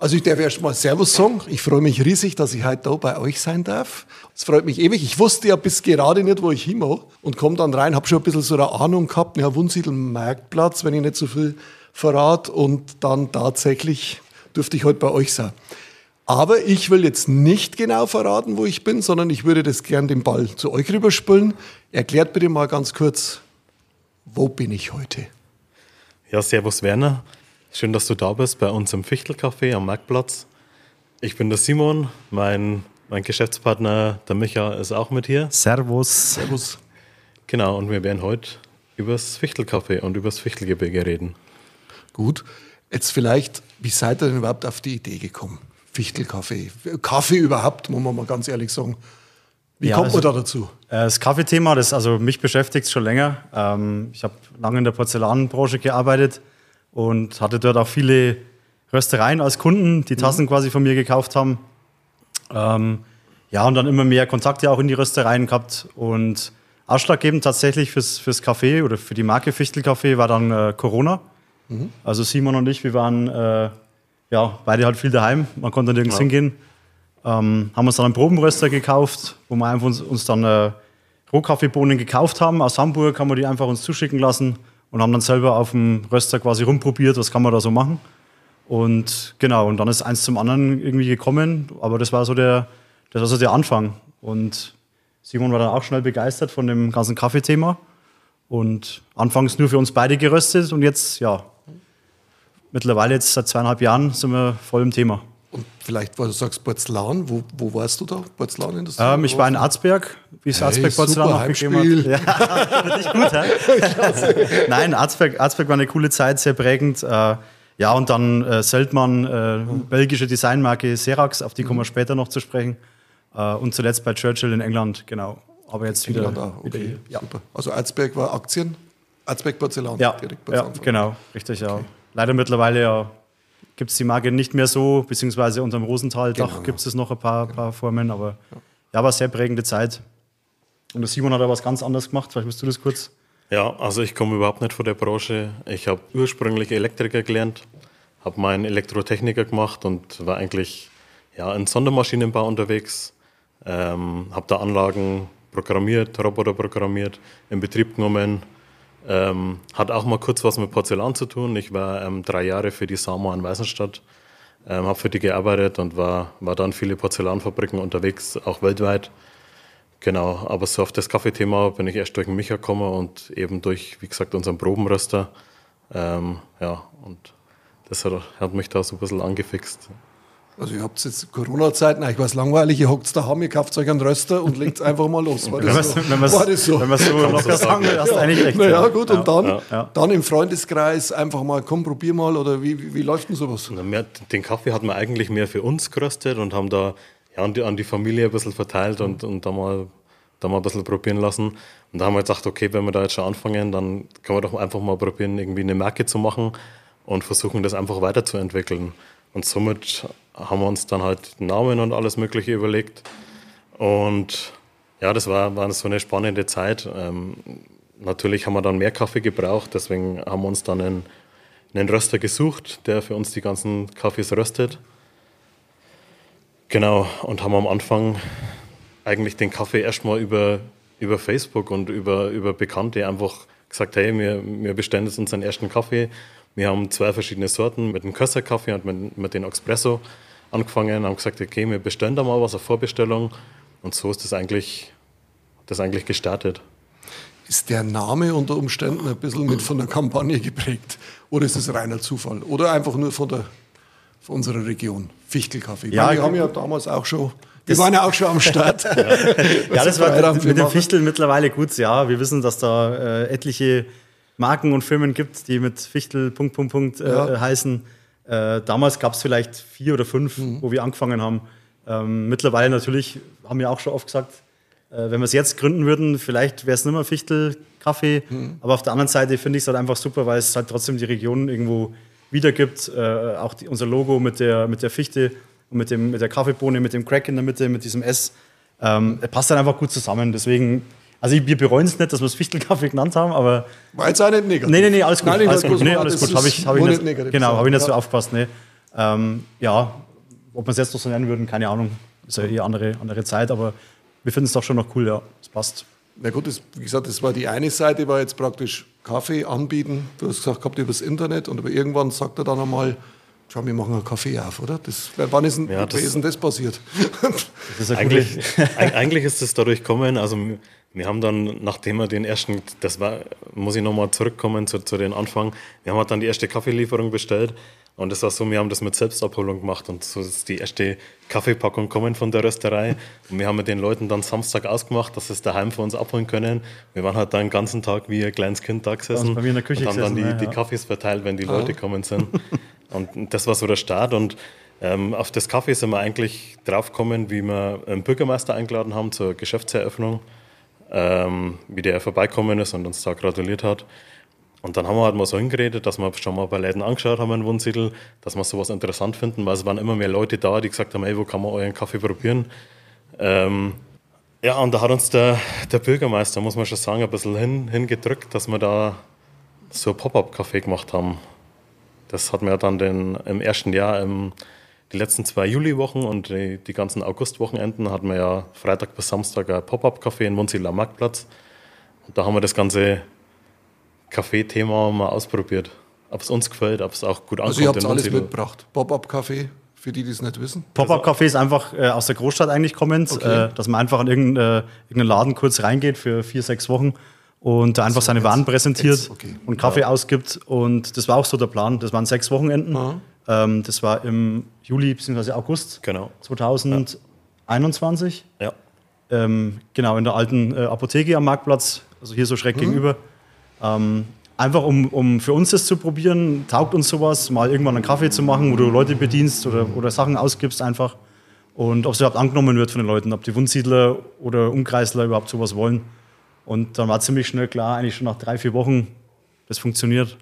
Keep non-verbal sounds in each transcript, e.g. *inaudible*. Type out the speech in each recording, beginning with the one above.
Also ich darf erst mal Servus sagen. Ich freue mich riesig, dass ich heute da bei euch sein darf. Es freut mich ewig. Ich wusste ja bis gerade nicht, wo ich hin und komme dann rein, habe schon ein bisschen so eine Ahnung gehabt, ja, Wunsiedel Marktplatz, wenn ich nicht so viel verrat und dann tatsächlich durfte ich heute bei euch sein. Aber ich will jetzt nicht genau verraten, wo ich bin, sondern ich würde das gern den Ball zu euch rüberspülen. Erklärt bitte mal ganz kurz, wo bin ich heute? Ja, servus Werner. Schön, dass du da bist bei uns im Fichtelcafé am Marktplatz. Ich bin der Simon, mein, mein Geschäftspartner, der Micha, ist auch mit hier. Servus. Servus. Genau, und wir werden heute über das Fichtelcafé und über das Fichtelgebirge reden. Gut. Jetzt vielleicht, wie seid ihr denn überhaupt auf die Idee gekommen? Fichtelkaffee. Kaffee überhaupt, muss man mal ganz ehrlich sagen. Wie Ja, kommt also- man da dazu? Äh, Das Kaffeethema, das also mich beschäftigt schon länger. Ähm, Ich habe lange in der Porzellanbranche gearbeitet und hatte dort auch viele Röstereien als Kunden, die Tassen quasi von mir gekauft haben. Ähm, ja, und dann immer mehr Kontakte auch in die Röstereien gehabt. Und ausschlaggebend tatsächlich fürs, fürs Café oder für die Marke Fichtelkaffee war dann äh, Corona. Also Simon und ich, wir waren äh, ja, beide halt viel daheim. Man konnte nirgends hingehen. Ähm, haben uns dann einen Probenröster gekauft, wo wir einfach uns, uns dann äh, Rohkaffeebohnen gekauft haben. Aus Hamburg haben wir die einfach uns zuschicken lassen und haben dann selber auf dem Röster quasi rumprobiert, was kann man da so machen. Und genau, und dann ist eins zum anderen irgendwie gekommen, aber das war so der, das war so der Anfang. Und Simon war dann auch schnell begeistert von dem ganzen Kaffeethema. Und anfangs nur für uns beide geröstet und jetzt, ja, mittlerweile jetzt seit zweieinhalb Jahren sind wir voll im Thema. Und vielleicht, weil du sagst Porzellan, wo, wo warst du da? Porzellanindustrie? Ähm, ich war in Arzberg, wie es Hey, Arzberg Porzellan super auch gegeben Heimspiel. hat. *laughs* Ja, richtig gut, hä? *laughs* Nein, Arzberg, Arzberg war eine coole Zeit, sehr prägend. Äh, ja, und dann äh, Seltmann, äh, belgische Designmarke Serax, auf die kommen wir später noch zu sprechen. Äh, und zuletzt bei Churchill in England, genau. Aber jetzt wieder, England auch. wieder Okay. Ja. super. Also Erzberg war Aktien, Erzberg Porzellan. Ja, direkt bei ja genau, richtig, ja. Leider mittlerweile ja, gibt es die Marke nicht mehr so, beziehungsweise unterm Rosenthal-Dach Genau. gibt es noch ein paar, paar Formen, aber ja, war sehr prägende Zeit. Und der Simon hat da was ganz anderes gemacht, vielleicht willst du das kurz? Ja, also ich komme überhaupt nicht von der Branche. Ich habe ursprünglich Elektriker gelernt, habe meinen Elektrotechniker gemacht und war eigentlich ja, in Sondermaschinenbau unterwegs. Ähm, habe da Anlagen programmiert, Roboter programmiert, in Betrieb genommen. Ähm, hat auch mal kurz was mit Porzellan zu tun. Ich war ähm, drei Jahre für die Sama in Weißenstadt, ähm, habe für die gearbeitet und war, war dann viele Porzellanfabriken unterwegs, auch weltweit. Genau, aber so auf das Kaffeethema bin ich erst durch den Micha gekommen und eben durch, wie gesagt, unseren Probenröster. Ähm, ja, und das hat, hat mich da so ein bisschen angefixt. Also ihr habt jetzt Corona-Zeiten, war es langweilig, ihr hockt daheim, ihr kauft euch einen Röster und legt einfach mal los. War Wenn das man so? wenn War das so? wenn so locker sagen will, hast du eigentlich recht. Naja, ja. gut, und dann, Ja. Ja. dann im Freundeskreis einfach mal, komm, probier mal, oder wie, wie, wie läuft denn sowas? Mehr, den Kaffee hat man eigentlich mehr für uns geröstet und haben da ja, an, die, an die Familie ein bisschen verteilt und, und da, mal, da mal ein bisschen probieren lassen. Und da haben wir gedacht, okay, wenn wir da jetzt schon anfangen, dann können wir doch einfach mal probieren, irgendwie eine Marke zu machen und versuchen, das einfach weiterzuentwickeln. Und somit haben wir uns dann halt Namen und alles Mögliche überlegt. Und ja, das war, war so eine spannende Zeit. Ähm, natürlich haben wir dann mehr Kaffee gebraucht, deswegen haben wir uns dann einen, einen Röster gesucht, der für uns die ganzen Kaffees röstet. Genau, und haben am Anfang eigentlich den Kaffee erstmal über, über Facebook und über, über Bekannte einfach gesagt, hey, wir, wir bestellen jetzt unseren ersten Kaffee. Wir haben zwei verschiedene Sorten mit dem Kösser-Kaffee und mit, mit dem Espresso angefangen, haben gesagt, okay, wir bestellen da mal was auf Vorbestellung. Und so ist das eigentlich, das eigentlich gestartet. Ist der Name unter Umständen ein bisschen mit von der Kampagne geprägt? Oder ist es reiner Zufall? Oder einfach nur von, der, von unserer Region? Fichtelkaffee. Ich Ja, meine, wir haben ja damals auch schon, wir waren ja auch schon am Start. *laughs* Ja, das *laughs* war mit für dem machen. Fichtel mittlerweile gut. Ja, wir wissen, dass da äh, etliche Marken und Firmen gibt, die mit Fichtel Punkt, Punkt, Punkt äh, Ja. heißen. Äh, damals gab es vielleicht vier oder fünf, Mhm. wo wir angefangen haben. Ähm, mittlerweile natürlich, haben wir auch schon oft gesagt, äh, wenn wir es jetzt gründen würden, vielleicht wäre es nicht mehr Fichtel Kaffee. Mhm. Aber auf der anderen Seite finde ich es halt einfach super, weil es halt trotzdem die Region irgendwo wiedergibt. Äh, auch die, unser Logo mit der, mit der Fichte und mit, dem, mit der Kaffeebohne, mit dem Crack in der Mitte, mit diesem S. Ähm, passt dann einfach gut zusammen. Deswegen, also wir bereuen es nicht, dass wir es Fichtelkaffee genannt haben, aber War jetzt auch nicht negativ. nee, nee, nee, alles gut. Nein, alles gut. bloß Nee, alles das gut. Habe ich, hab ich nicht, negativ genau, habe ich nicht so Ja. aufgepasst. Nee. Ähm, ja, ob wir es jetzt noch so nennen würden, keine Ahnung. Ist ja eh andere, andere Zeit, aber wir finden es doch schon noch cool, ja. Es passt. Na gut, das, wie gesagt, das war die eine Seite, war jetzt praktisch Kaffee anbieten. Du hast gesagt, gehabt übers Internet und aber irgendwann sagt er dann einmal, schau, wir machen einen Kaffee auf, oder? Das, wann ist denn, ja, das, ist denn das passiert? *laughs* Das ist eigentlich, eigentlich ist es dadurch gekommen, also wir haben dann, nachdem wir den ersten, das war, muss ich nochmal zurückkommen zu, zu den Anfang, wir haben halt dann die erste Kaffeelieferung bestellt und es war so, wir haben das mit Selbstabholung gemacht und so ist die erste Kaffeepackung kommen von der Rösterei und wir haben mit den Leuten dann Samstag ausgemacht, dass sie es daheim für uns abholen können. Wir waren halt dann den ganzen Tag wie ein kleines Kind da gesessen bei mir in der Küche und haben gesessen, dann die, ja, die Kaffees verteilt, wenn die Leute kommen sind. *laughs* und das war so der Start und ähm, auf das Kaffee sind wir eigentlich draufgekommen, wie wir einen Bürgermeister eingeladen haben zur Geschäftseröffnung ähm, wie der vorbeikommen ist und uns da gratuliert hat. Und dann haben wir halt mal so hingeredet, dass wir schon mal bei Läden angeschaut haben in Wunsiedel, dass wir sowas interessant finden, weil es waren immer mehr Leute da, die gesagt haben, hey, wo kann man euren Kaffee probieren? Ähm, ja, und da hat uns der, der Bürgermeister, muss man schon sagen, ein bisschen hin, hingedrückt, dass wir da so ein Pop-Up-Café gemacht haben. Das hat mir dann den, im ersten Jahr im die letzten zwei Juliwochen und die, die ganzen Augustwochenenden hatten wir ja Freitag bis Samstag ein Pop-Up-Café in Munzila Marktplatz. Und da haben wir das ganze Kaffee-Thema mal ausprobiert. Ob es uns gefällt, ob es auch gut ankommt. Also ihr habt alles mitgebracht. Pop-Up-Café, für die, die es nicht wissen. Pop-Up-Café ist einfach äh, aus der Großstadt eigentlich kommend, okay. äh, dass man einfach in irgendeinen, äh, irgendeinen Laden kurz reingeht für vier, sechs Wochen und da einfach so, seine Waren präsentiert okay. und Kaffee ja. ausgibt. Und das war auch so der Plan. Das waren sechs Wochenenden. Ähm, das war im Juli bzw. August genau. 2021. Ja. Ähm, genau, in der alten äh, Apotheke am Marktplatz, also hier so schräg mhm. gegenüber. Ähm, einfach um, um für uns das zu probieren, taugt uns sowas, mal irgendwann einen Kaffee zu machen, wo du Leute bedienst oder, oder Sachen ausgibst einfach. Und ob es überhaupt angenommen wird von den Leuten, ob die Wundsiedler oder Umkreisler überhaupt sowas wollen. Und dann war ziemlich schnell klar, eigentlich schon nach drei, vier Wochen, das funktioniert.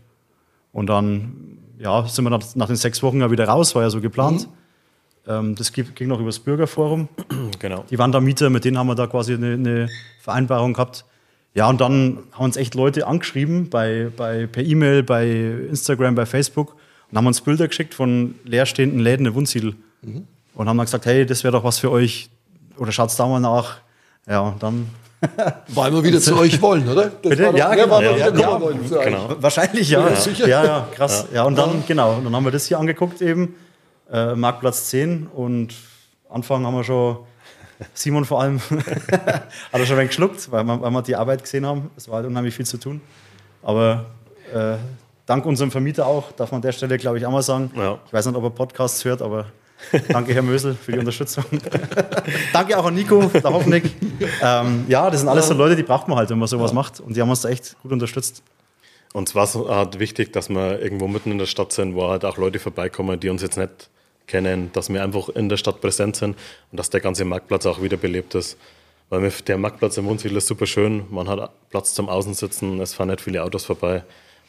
Und dann ja, sind wir nach, nach, den sechs Wochen ja wieder raus, war ja so geplant. Mhm. Ähm, das ging noch über das Bürgerforum. *clears throat* Genau. Die waren da Mieter, mit denen haben wir da quasi eine, eine Vereinbarung gehabt. Ja, und dann haben uns echt Leute angeschrieben, bei, bei, per E-Mail, bei Instagram, bei Facebook und haben uns Bilder geschickt von leerstehenden Läden in Wunsiedel. Mhm. Und haben dann gesagt, hey, das wäre doch was für euch. Oder schaut's da mal nach. Ja, und dann *laughs* weil wir wieder zu euch wollen, oder? Das Bitte? ja, genau. Ja, ja, ja, genau. Wahrscheinlich, ja. Ja, ja, ja krass. Ja. und dann, genau, dann haben wir das hier angeguckt eben, äh, Marktplatz 10 und Anfang haben wir schon, Simon vor allem, *laughs* hat er schon ein wenig geschluckt, weil wir, weil wir die Arbeit gesehen haben. Es war halt unheimlich viel zu tun. Aber äh, dank unserem Vermieter auch, darf man an der Stelle, glaube ich, auch mal sagen. Ich weiß nicht, ob er Podcasts hört, aber Danke, Herr Mösel, für die Unterstützung. *laughs* Danke auch an Nico, der Hoffnick. Ähm, ja, das sind alles so Leute, die braucht man halt, wenn man sowas ja. macht. Und die haben uns da echt gut unterstützt. Uns war es halt wichtig, dass wir irgendwo mitten in der Stadt sind, wo halt auch Leute vorbeikommen, die uns jetzt nicht kennen, dass wir einfach in der Stadt präsent sind und dass der ganze Marktplatz auch wieder belebt ist. Weil der Marktplatz im Wohnsiedel ist super schön, man hat Platz zum Außensitzen, es fahren nicht viele Autos vorbei.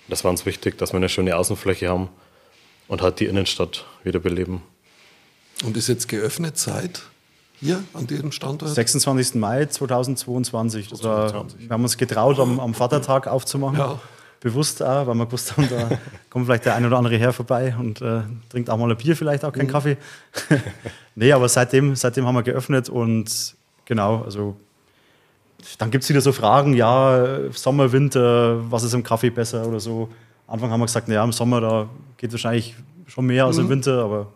Das war uns wichtig, dass wir eine schöne Außenfläche haben und halt die Innenstadt wieder beleben. Und ist jetzt geöffnet seit hier an diesem Standort? 26. Mai 2022. Das war, wir haben uns getraut, am, am Vatertag aufzumachen. Ja. Bewusst auch, weil wir gewusst haben, da *laughs* kommt vielleicht der ein oder andere her vorbei und äh, trinkt auch mal ein Bier, vielleicht auch keinen mhm. Kaffee. *laughs* nee, aber seitdem, seitdem haben wir geöffnet und genau, also dann gibt es wieder so Fragen, ja, Sommer, Winter, was ist im Kaffee besser oder so. Am Anfang haben wir gesagt, naja, im Sommer, da geht wahrscheinlich schon mehr als im mhm. Winter, aber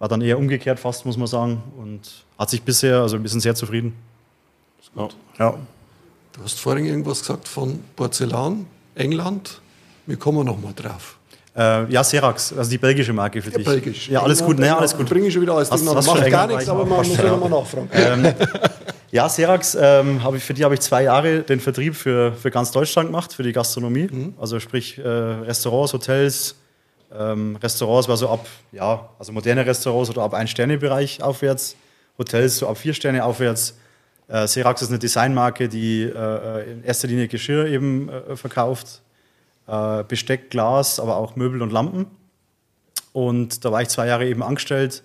war dann eher umgekehrt fast, muss man sagen. Und hat sich bisher, also ein bisschen sehr zufrieden. Ja. ja. Du hast vorhin irgendwas gesagt von Porzellan, England. Wir kommen noch mal drauf. Äh, ja, Serax, also die belgische Marke für ja, dich. Belgisch. Ja, alles gut, ne, alles gut. Bringe ich schon wieder alles. Hast, hast macht gar nichts, aber man muss ja nochmal nachfragen. Ähm, ja, Serax, ähm, ich, für die habe ich zwei Jahre den Vertrieb für, für ganz Deutschland gemacht, für die Gastronomie. Mhm. Also sprich äh, Restaurants, Hotels, ähm, Restaurants war so ab, ja, also moderne Restaurants oder ab Ein-Sterne-Bereich aufwärts, Hotels so ab vier Sterne aufwärts. Äh, Serax ist eine Designmarke, die äh, in erster Linie Geschirr eben äh, verkauft, äh, Besteck, Glas, aber auch Möbel und Lampen. Und da war ich zwei Jahre eben angestellt,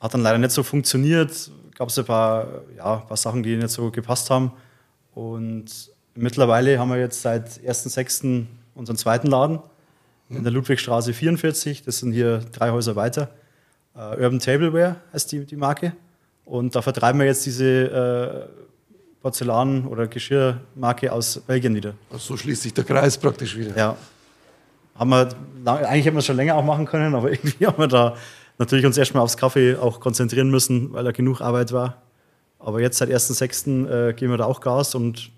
hat dann leider nicht so funktioniert, gab es ein paar, ja, ein paar Sachen, die nicht so gepasst haben. Und mittlerweile haben wir jetzt seit 1.6. unseren zweiten Laden in der Ludwigstraße 44. Das sind hier drei Häuser weiter. Äh, Urban Tableware heißt die, die Marke. Und da vertreiben wir jetzt diese äh, Porzellan- oder Geschirrmarke aus Belgien wieder. Also so schließt sich der Kreis praktisch wieder. Ja. Haben wir, eigentlich hätten wir es schon länger auch machen können, aber *laughs* irgendwie haben wir da natürlich uns erstmal aufs Kaffee auch konzentrieren müssen, weil da genug Arbeit war. Aber jetzt seit 1.6. Äh, geben wir da auch Gas und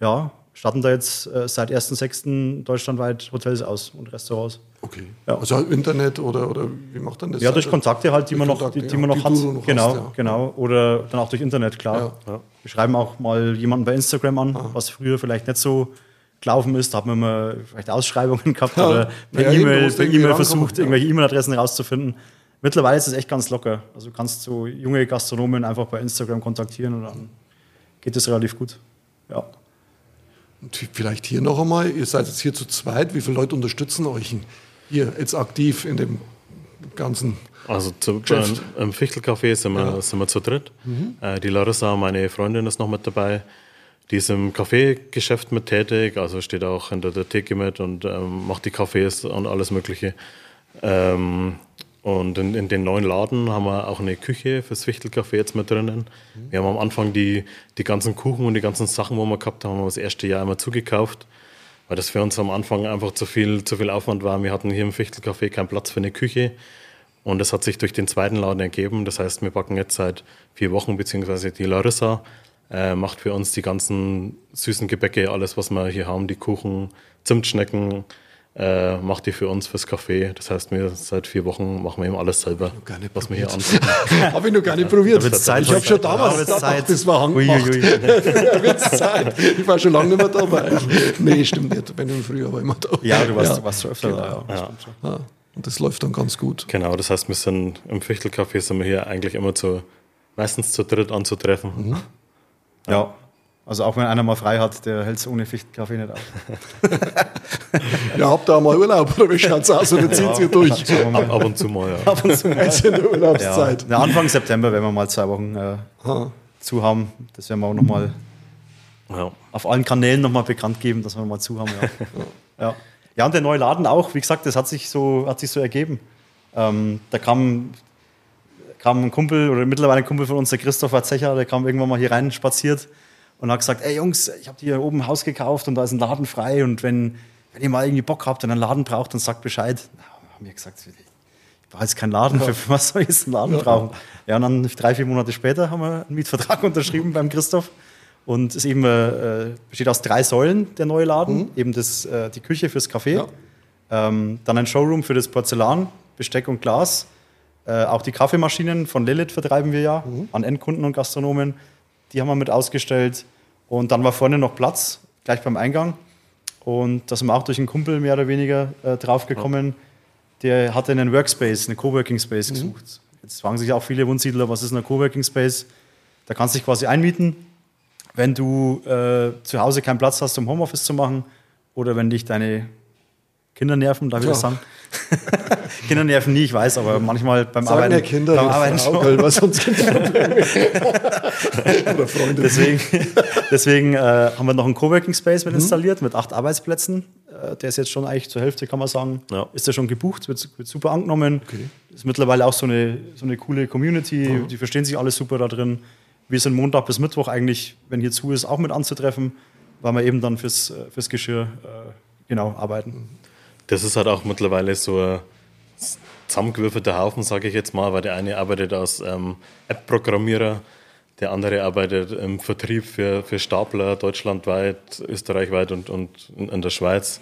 ja, starten da jetzt äh, seit 1.6. deutschlandweit Hotels aus und Restaurants. Okay. Ja. Also Internet oder, oder wie macht dann das? Ja, durch Kontakte halt, die Durch man noch, Kontakte, die, die ja, man noch die hat. du noch genau, hast, ja. genau. Oder dann auch durch Internet, klar. Ja. Wir schreiben auch mal jemanden bei Instagram an, was früher vielleicht nicht so gelaufen ist. Da haben wir mal vielleicht Ausschreibungen *laughs* gehabt Ja. oder per Ja, E-Mail E-Mail rankommen, versucht, ja. irgendwelche E-Mail-Adressen rauszufinden. Mittlerweile ist es echt ganz locker. Also du kannst so junge Gastronomen einfach bei Instagram kontaktieren und dann geht es relativ gut. Ja. Und vielleicht hier noch einmal, ihr seid jetzt hier zu zweit, wie viele Leute unterstützen euch hier jetzt aktiv in dem ganzen Also zu, ähm, im Fichtelcafé sind wir, sind wir zu dritt. Äh, die Larissa, meine Freundin, ist noch mit dabei. Die ist im Kaffeegeschäft mit tätig, also steht auch hinter der Theke mit und ähm, macht die Kaffees und alles Mögliche. Ähm, und in, in den neuen Laden haben wir auch eine Küche fürs Fichtelcafé jetzt mit drinnen. Wir haben am Anfang die, die ganzen Kuchen und die ganzen Sachen, wo wir gehabt haben, haben wir das erste Jahr immer zugekauft, weil das für uns am Anfang einfach zu viel, zu viel Aufwand war. Wir hatten hier im Fichtelcafé keinen Platz für eine Küche. Und das hat sich durch den zweiten Laden ergeben. Das heißt, wir backen jetzt seit vier Wochen, beziehungsweise die Larissa äh, macht für uns die ganzen süßen Gebäcke, alles, was wir hier haben, die Kuchen, Zimtschnecken, äh, macht die für uns fürs Café. Das heißt, wir seit vier Wochen machen wir eben alles selber, gar nicht was wir hier anbieten. *laughs* Habe ich noch gar nicht probiert. ich habe schon Ja, damals wird's gedacht, Zeit. das war angemacht. ui. Ja, *laughs* wird's Zeit. Ich war schon lange nicht mehr dabei. Nee, stimmt nicht. Wenn du früher war immer da. Ja, du warst, Ja. du warst schon öfter da. Ja. Ja. Ja, und das läuft dann ganz gut. Genau, das heißt, wir sind im Fichtelcafé sind wir hier eigentlich immer zu, meistens zu dritt anzutreffen. Mhm. ja. Also auch wenn einer mal frei hat, der hält es ohne Fichtenkaffee nicht auf. *laughs* Ja, habt ihr auch mal Urlaub oder wie schaut's aus? *laughs* Oder zieht ihr durch? Schauen wir mal. Ab, ab und zu mal, ja. Jetzt in der Ja, Urlaubszeit. na, Anfang September werden wir mal zwei Wochen äh, zu haben. Das werden wir auch nochmal ja. auf allen Kanälen nochmal bekannt geben, dass wir mal zu haben. Ja. ja. ja, und der neue Laden auch, wie gesagt, das hat sich so, hat sich so ergeben. Ähm, da kam, kam ein Kumpel oder mittlerweile ein Kumpel von uns, der Christopher Zecher, der kam irgendwann mal hier rein spaziert und hat gesagt, ey Jungs, ich habe hier oben ein Haus gekauft und da ist ein Laden frei und wenn, wenn ihr mal irgendwie Bock habt und einen Laden braucht, dann sagt Bescheid. Na, haben wir gesagt, ich brauche jetzt keinen Laden, für, für was soll ich jetzt einen Laden brauchen? Ja, und dann drei, vier Monate später haben wir einen Mietvertrag *laughs* unterschrieben beim Christoph. Und es eben, äh, besteht aus drei Säulen, der neue Laden. Eben das, äh, die Küche fürs Café, Ja. ähm, dann ein Showroom für das Porzellan, Besteck und Glas. Äh, auch die Kaffeemaschinen von Lilith vertreiben wir ja an Endkunden und Gastronomen. Die haben wir mit ausgestellt. Und dann war vorne noch Platz, gleich beim Eingang. Und da sind wir auch durch einen Kumpel mehr oder weniger äh, draufgekommen. Der hatte einen Workspace, einen Coworking Space gesucht. Jetzt fragen sich auch viele Wunsiedler, was ist ein Coworking Space? Da kannst du dich quasi einmieten, wenn du äh, zu Hause keinen Platz hast, um Homeoffice zu machen oder wenn dich deine Kinder nerven, darf ich das Ja. sagen? *laughs* Kinder nerven nie, ich weiß, aber manchmal beim Sagen Arbeiten, ja Kinder, beim die Arbeiten schon. weil was sonst *laughs* gibt's Probleme. Oder Freunde. Deswegen, deswegen äh, haben wir noch einen Coworking Space Mhm. mit installiert mit acht Arbeitsplätzen. Äh, der ist jetzt schon eigentlich zur Hälfte, kann man sagen. Ja. Ist der schon gebucht, wird, wird super angenommen. Ist mittlerweile auch so eine, so eine coole Community. Die verstehen sich alle super da drin. Wir sind Montag bis Mittwoch eigentlich, wenn hier zu ist, auch mit anzutreffen, weil wir eben dann fürs, äh, fürs Geschirr äh, genau arbeiten. Das ist halt auch mittlerweile so ein zusammengewürfelter Haufen, sage ich jetzt mal, weil der eine arbeitet als ähm, App-Programmierer, der andere arbeitet im Vertrieb für, für Stapler deutschlandweit, österreichweit und, und in, der Schweiz.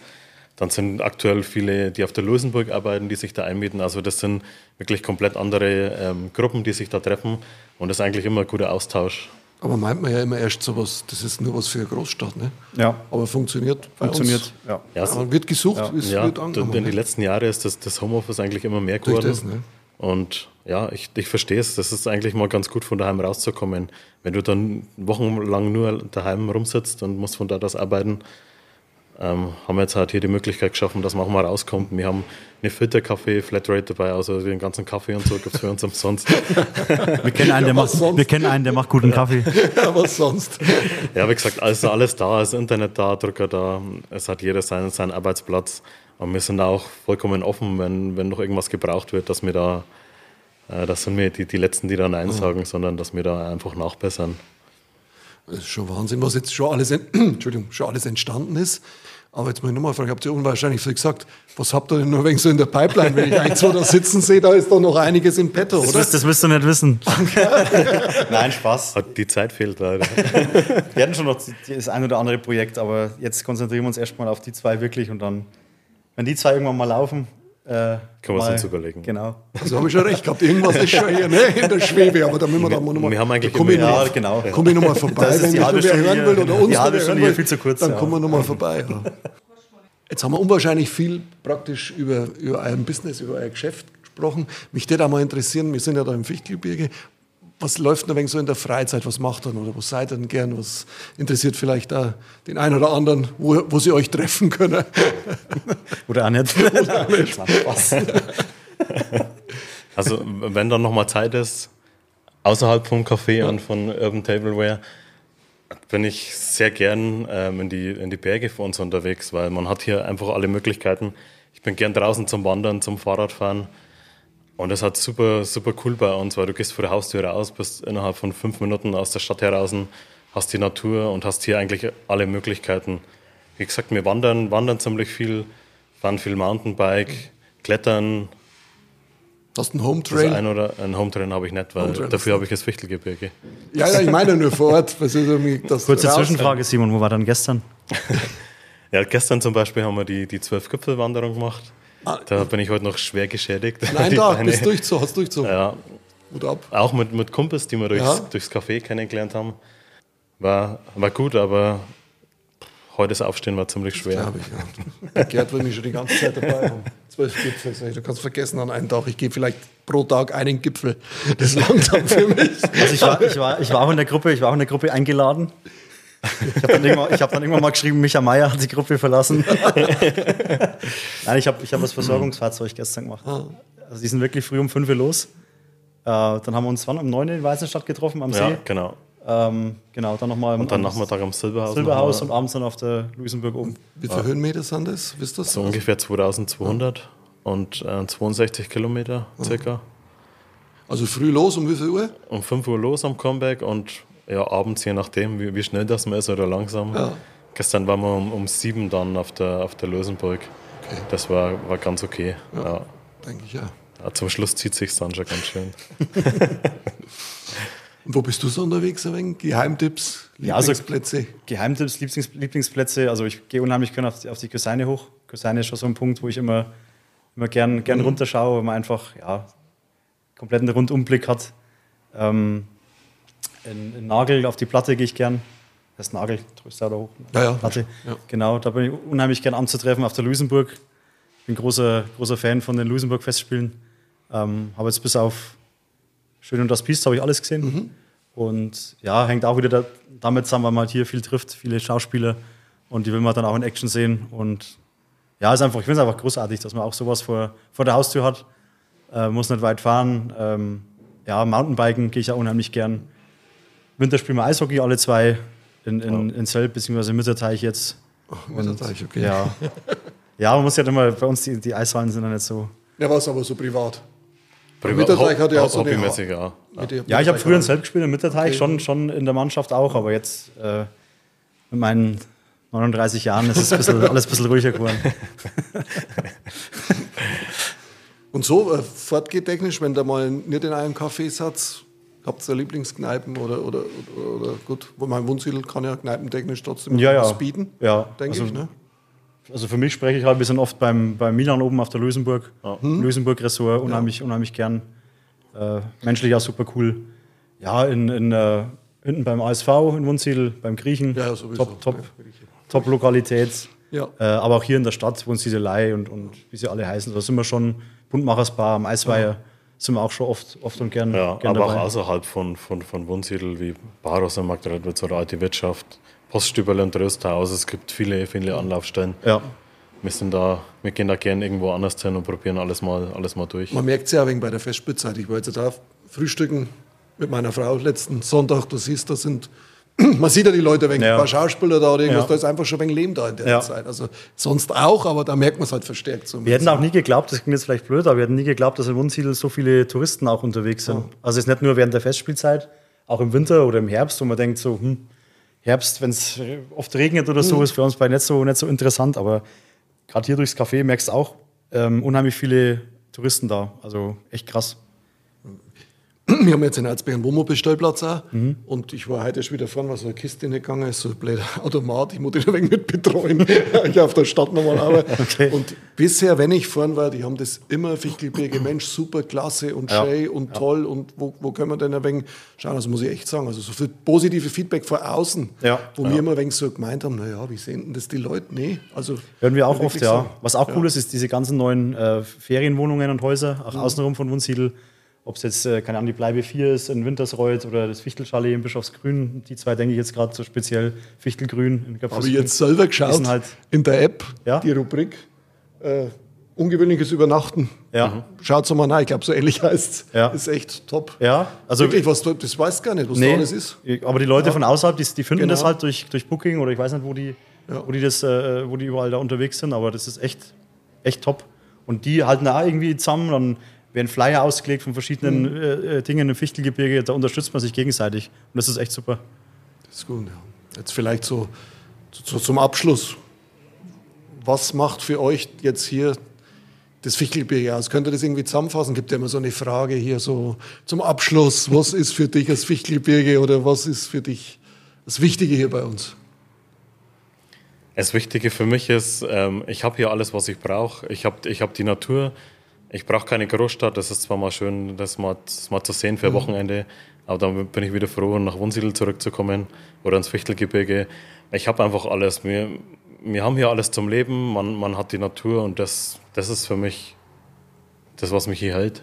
Dann sind aktuell viele, die auf der Luisenburg arbeiten, die sich da einmieten. Also das sind wirklich komplett andere ähm, Gruppen, die sich da treffen. Und das ist eigentlich immer ein guter Austausch. Aber meint man ja immer erst sowas, das ist nur was für eine Großstadt, ne? Ja, Aber funktioniert bei funktioniert. uns. Ja. Ja, es- Ja, wird gesucht, Ja. es ja, wird angenommen. in den letzten Jahren ist das, das Homeoffice eigentlich immer mehr Durch geworden. das, ne? Und ja, ich, ich verstehe es. Das ist eigentlich mal ganz gut, von daheim rauszukommen. Wenn du dann wochenlang nur daheim rumsitzt und musst von dort aus arbeiten, ähm, haben wir jetzt halt hier die Möglichkeit geschaffen, dass man auch mal rauskommt. Wir haben eine Filterkaffee, Flatrate dabei, also den ganzen Kaffee und so gibt es für uns umsonst. *laughs* Wir kennen einen, der macht, sonst? wir kennen einen, der macht guten Kaffee. *laughs* Ja, was sonst? Ja, wie gesagt, also alles da, ist Internet da, Drucker da, es hat jeder seinen, seinen Arbeitsplatz Und wir sind auch vollkommen offen, wenn, wenn noch irgendwas gebraucht wird, dass wir da, äh, das sind wir die, die Letzten, die da Nein sagen, sondern dass wir da einfach nachbessern. Das ist schon Wahnsinn, was jetzt schon alles, *clears throat* Entschuldigung, schon alles entstanden ist. Aber jetzt muss ich nochmal fragen, habt ihr unwahrscheinlich viel gesagt, was habt ihr denn nur wegen so in der Pipeline? Wenn ich ein, zwei da sitzen sehe, da ist doch noch einiges im Petto, Das, oder? wirst- das wirst du nicht wissen. *laughs* Nein, Spaß. Die Zeit fehlt leider. *laughs* Wir hatten schon noch das ein oder andere Projekt, aber jetzt konzentrieren wir uns erstmal auf die zwei wirklich und dann, wenn die zwei irgendwann mal laufen, äh, Können wir uns überlegen. Genau. Also habe ich schon recht gehabt, irgendwas ist schon hier ne, in der Schwebe, aber da müssen wir dann mal nochmal. wir haben eigentlich da komme ich noch, Ja, genau. Komm ich nochmal vorbei, Das wenn Stunde hören will oder uns Stunde hören hier will, viel zu kurz, Dann ja. kommen wir nochmal vorbei. Ja. Jetzt haben wir unwahrscheinlich viel praktisch über, über euer Business, über euer Geschäft gesprochen. Mich würde auch mal interessieren, wir sind ja da im Fichtelgebirge. Was läuft denn ein wenig so in der Freizeit? Was macht ihr denn oder wo seid ihr denn gern? Was interessiert vielleicht auch den einen oder anderen, wo, wo sie euch treffen können? *laughs* Oder auch nicht. Spaß. *laughs* Also, wenn dann nochmal Zeit ist, außerhalb vom Café und von Urban Tableware, bin ich sehr gern ähm, in, die, in die Berge für uns unterwegs, weil man hat hier einfach alle Möglichkeiten. Ich bin gern draußen zum Wandern, zum Fahrradfahren. Und das hat super, super cool bei uns, weil du gehst vor der Haustür raus, bist innerhalb von fünf Minuten aus der Stadt heraus, hast die Natur und hast hier eigentlich alle Möglichkeiten. Wie gesagt, wir wandern, wandern ziemlich viel, fahren viel Mountainbike, klettern, Hast du einen Home das Trail? ein oder ein Hometrain habe ich nicht, weil Hometrain dafür habe ich das Fichtelgebirge. Ja, ja, ich meine nur vor Ort. Was ist irgendwie das Kurze raus- Zwischenfrage, Simon, wo war dann gestern? *laughs* Ja, gestern zum Beispiel haben wir die, die Zwölf-Gipfel-Wanderung gemacht. Da bin ich heute noch schwer geschädigt. Ah. Nein, da, *laughs* Beine- bist durchgezogen, hast durchgezogen. Ja, Hut ab. auch mit, mit Kumpels, die wir durchs, Ja. durchs Café kennengelernt haben. War, war gut, aber heute das Aufstehen war ziemlich schwer. Ich, ja. Gerd will mich schon die ganze Zeit dabei haben. Zwölf Gipfel, du kannst vergessen an einem Tag. Ich gehe vielleicht pro Tag einen Gipfel. Das langt dann für mich. Also ich war, ich, war, ich war auch in der Gruppe, ich war auch in der Gruppe eingeladen. Ich habe dann, hab dann irgendwann mal geschrieben, Micha Meier hat die Gruppe verlassen. *laughs* Nein, ich habe ich hab das Versorgungsfahrzeug gestern gemacht. Also die sind wirklich früh um 5 Uhr los. Äh, dann haben wir uns wann um 9 Uhr in Weißenstadt getroffen am See. Ja, genau. Ähm, genau, dann nochmal Und dann Nachmittag am Silberhaus. Silberhaus und abends dann auf der Luisenburg oben. Wie viele Höhenmeter sind das? Wisst ihr das? So ungefähr 2200 und äh, 62 Kilometer circa. Also früh los, um wie viel Uhr? um 5 Uhr los am Comeback und ja, abends, je nachdem, wie, wie schnell das man ist oder langsam. Ja. Gestern waren wir um, um 7 dann auf der, auf der Lösenburg. Okay. Das war, war ganz okay. Ja. Denke ich, ja. Ja, zum Schluss zieht sich dann schon ganz schön. Und *laughs* wo bist du so unterwegs, ein wenig? Geheimtipps, Ja, also- Lieblingsplätze? Geheimtipps, Lieblings, Lieblingsplätze. Also ich gehe unheimlich gerne auf die, auf die Köseine hoch. Köseine ist schon so ein Punkt, wo ich immer, immer gern, gern runterschaue, weil man einfach ja, kompletten Rundumblick hat. Ähm, in, in Nagel auf die Platte gehe ich gern. Das ist Nagel, drückst du da hoch? Ja, ja. Platte. Ja. Genau, da bin ich unheimlich gern anzutreffen auf der Luisenburg. Ich bin großer, großer Fan von den Luisenburg-Festspielen. Ähm, habe jetzt bis auf Schön und das Biest habe ich alles gesehen. Mhm. Und ja, hängt auch wieder da, damit zusammen, weil man halt hier viel trifft, viele Schauspieler und die will man dann auch in Action sehen. Und ja, ist einfach, ich finde es einfach großartig, dass man auch sowas vor, vor der Haustür hat. Äh, muss nicht weit fahren. Ähm, ja, Mountainbiken gehe ich auch unheimlich gern. Winter spielen wir Eishockey alle zwei in, in, in Selb bzw. Mitterteich jetzt. Mitterteich, okay. Ja. ja, man muss ja immer, bei uns die, die Eishallen sind ja nicht so. Ja, was aber so privat. Privat- Mitterteich hat ja auch so eine- ja. Ja, ich habe früher in Selb gespielt, in Mitterteich, schon, schon in der Mannschaft auch, aber jetzt äh, mit meinen 39 Jahren ist es ein bisschen, alles ein bisschen ruhiger geworden. *laughs* Und so, äh, fortgehtechnisch, wenn da mal nicht in einem Café satz, habt ihr Lieblingskneipen oder, oder, oder, oder gut, wo mein Wohnsiedel kann ja kneipentechnisch trotzdem Ja, ja. was bieten, Ja, denke also- ich. Ne? Also für mich spreche ich halt ein bisschen oft beim, beim Milan oben auf der Luisenburg. Luisenburg-Ressort, unheimlich, unheimlich gern. Äh, menschlich auch super cool. Ja, in, in, äh, hinten beim ASV in Wunsiedel, beim Griechen. Ja, sowieso. Top, top, top Lokalität. Ja. Äh, aber auch hier in der Stadt, Wunsiedelei und, und wie sie alle heißen. Da sind wir schon, Buntmachersbar am Eisweiher, sind wir auch schon oft, oft und gern, Ja, gern aber dabei. auch außerhalb von, von, von Wunsiedel wie Baros am Magdaletwitz oder Alte Wirtschaft, Poststüberl und Rösterhaus. Es gibt viele, viele Anlaufstellen. Ja. Wir, sind da, wir gehen da gerne irgendwo anders hin und probieren alles mal, alles mal durch. Man merkt es ja wenig bei der Festspielzeit. Ich war jetzt da frühstücken mit meiner Frau letzten Sonntag. Du siehst, da sind *clears throat* Man sieht ja die Leute wegen Ja. ein paar Schauspieler da oder irgendwas, Ja. da ist einfach schon wegen Leben da in der Ja. Zeit. Also sonst auch, aber da merkt man es halt verstärkt. So Wir hätten auch nie geglaubt, das klingt jetzt vielleicht blöd, aber wir hätten nie geglaubt, dass in Wunsiedel so viele Touristen auch unterwegs sind. Also es ist nicht nur während der Festspielzeit, auch im Winter oder im Herbst, wo man denkt so, hm, Herbst, wenn es oft regnet oder so, ist für uns bei nicht so, nicht so interessant, aber gerade hier durchs Café merkst du auch ähm, unheimlich viele Touristen da. Also echt krass. *clears throat* Wir haben jetzt in Erzberg einen Wohnmobilstellplatz auch. Mhm. Und ich war heute erst wieder vorne, was so eine Kiste nicht gegangen ist, so ein blöder *laughs* Automat. Ich muss ihn ein wenig mit betreuen. *laughs* ich auf der Stadt nochmal arbeiten. Okay. Und bisher, wenn ich vorne war, die haben das immer Fichtelberge, *clears throat* Mensch, super klasse und Ja. schön und toll. Und wo, wo können wir denn ein wenig schauen? Das muss ich echt sagen. Also so viel positive Feedback von außen, Ja. wo wir immer ein wenig so gemeint haben, naja, wie sehen denn das die Leute? Nee, also Hören wir auch oft, ja. sagen. Was auch cool ist, ist diese ganzen neuen äh, Ferienwohnungen und Häuser, auch außenrum von Wunsiedel. Ob es jetzt, äh, keine Ahnung, die Bleibe 4 ist in Wintersreuth oder das Fichtelchalet in Bischofsgrün. Die zwei denke ich jetzt gerade so speziell. Fichtelgrün in Habe ich jetzt selber geschaut halt- in der App, Ja. die Rubrik äh, Ungewöhnliches Übernachten. Ja. Schaut mal rein, ich glaube, so ähnlich heißt es. Ja. Ist echt top. Ja, also Wirklich, was, du- das weißt gar nicht, was da nee, alles ist. aber die Leute von außerhalb, die, die finden Genau. das halt durch, durch Booking oder ich weiß nicht, wo die, Ja. wo die das, äh, wo die überall da unterwegs sind, aber das ist echt, echt top. Und die halten da irgendwie zusammen, dann werden Flyer ausgelegt von verschiedenen Mhm. äh, äh, Dingen im Fichtelgebirge, da unterstützt man sich gegenseitig. Und das ist echt super. Das ist gut, ja. Jetzt vielleicht so, so zum Abschluss. Was macht für euch jetzt hier das Fichtelgebirge aus? Könnt ihr das irgendwie zusammenfassen? Gibt ja immer so eine Frage hier so zum Abschluss. Was ist für dich das Fichtelgebirge oder was ist für dich das Wichtige hier bei uns? Das Wichtige für mich ist, ähm, ich habe hier alles, was ich brauche. Ich habe ich hab die Natur. Ich brauche keine Großstadt. Das ist zwar mal schön, das mal, das mal zu sehen für ein Wochenende, aber dann bin ich wieder froh, nach Wunsiedel zurückzukommen oder ins Fichtelgebirge. Ich habe einfach alles. Wir, wir haben hier alles zum Leben. Man, man hat die Natur und das, das ist für mich das, was mich hier hält.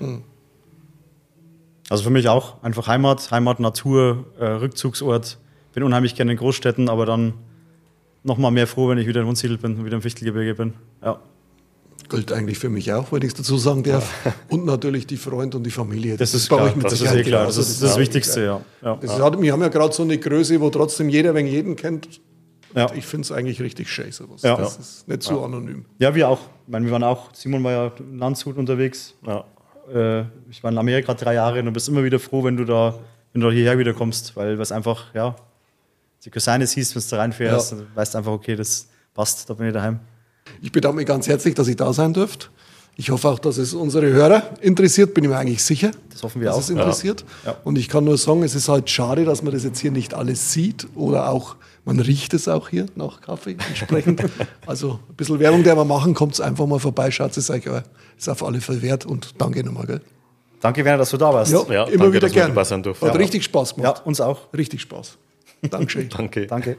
Also für mich auch einfach Heimat, Heimat, Natur, äh, Rückzugsort. Bin unheimlich gerne in Großstädten, aber dann noch mal mehr froh, wenn ich wieder in Wunsiedel bin und wieder im Fichtelgebirge bin. Ja. Gilt eigentlich für mich auch, wenn ich es dazu sagen darf. *laughs* Und natürlich die Freunde und die Familie. Das ist bei klar, euch mit das ist Sicherheit eh klar. Das genauso. ist das, Wichtigste, ja. ja. Das hat, wir haben ja gerade so eine Größe, wo trotzdem jeder wegen jeden kennt. Ja. Ich finde es eigentlich richtig schön, sowas. Ja. Das ist nicht so anonym. Ja, wir auch. Ich meine, wir waren auch, Simon war ja in Landshut unterwegs. Äh, ich war in Amerika drei Jahre und du bist immer wieder froh, wenn du da, wenn du da hierher wieder kommst, weil es einfach, ja, die Cousine hieß, wenn du da reinfährst, Ja. du weißt einfach, okay, das passt, da bin ich daheim. Ich bedanke mich ganz herzlich, dass ich da sein dürfte. Ich hoffe auch, dass es unsere Hörer interessiert, bin ich mir eigentlich sicher. Das hoffen wir dass auch. es interessiert. Ja. Und ich kann nur sagen, es ist halt schade, dass man das jetzt hier nicht alles sieht oder auch, man riecht es auch hier nach Kaffee entsprechend. *laughs* also ein bisschen Werbung, der wir machen, kommt einfach mal vorbei, schaut es euch an. Ist auf alle Fälle wert und danke nochmal, gell? Danke, Werner, dass du da warst. Ja, Ja, immer danke, wieder dass wir gern. dabei sein durften. Hat Ja. richtig Spaß ja gemacht. uns auch. Richtig Spaß. Dankeschön. *laughs* Danke. Danke.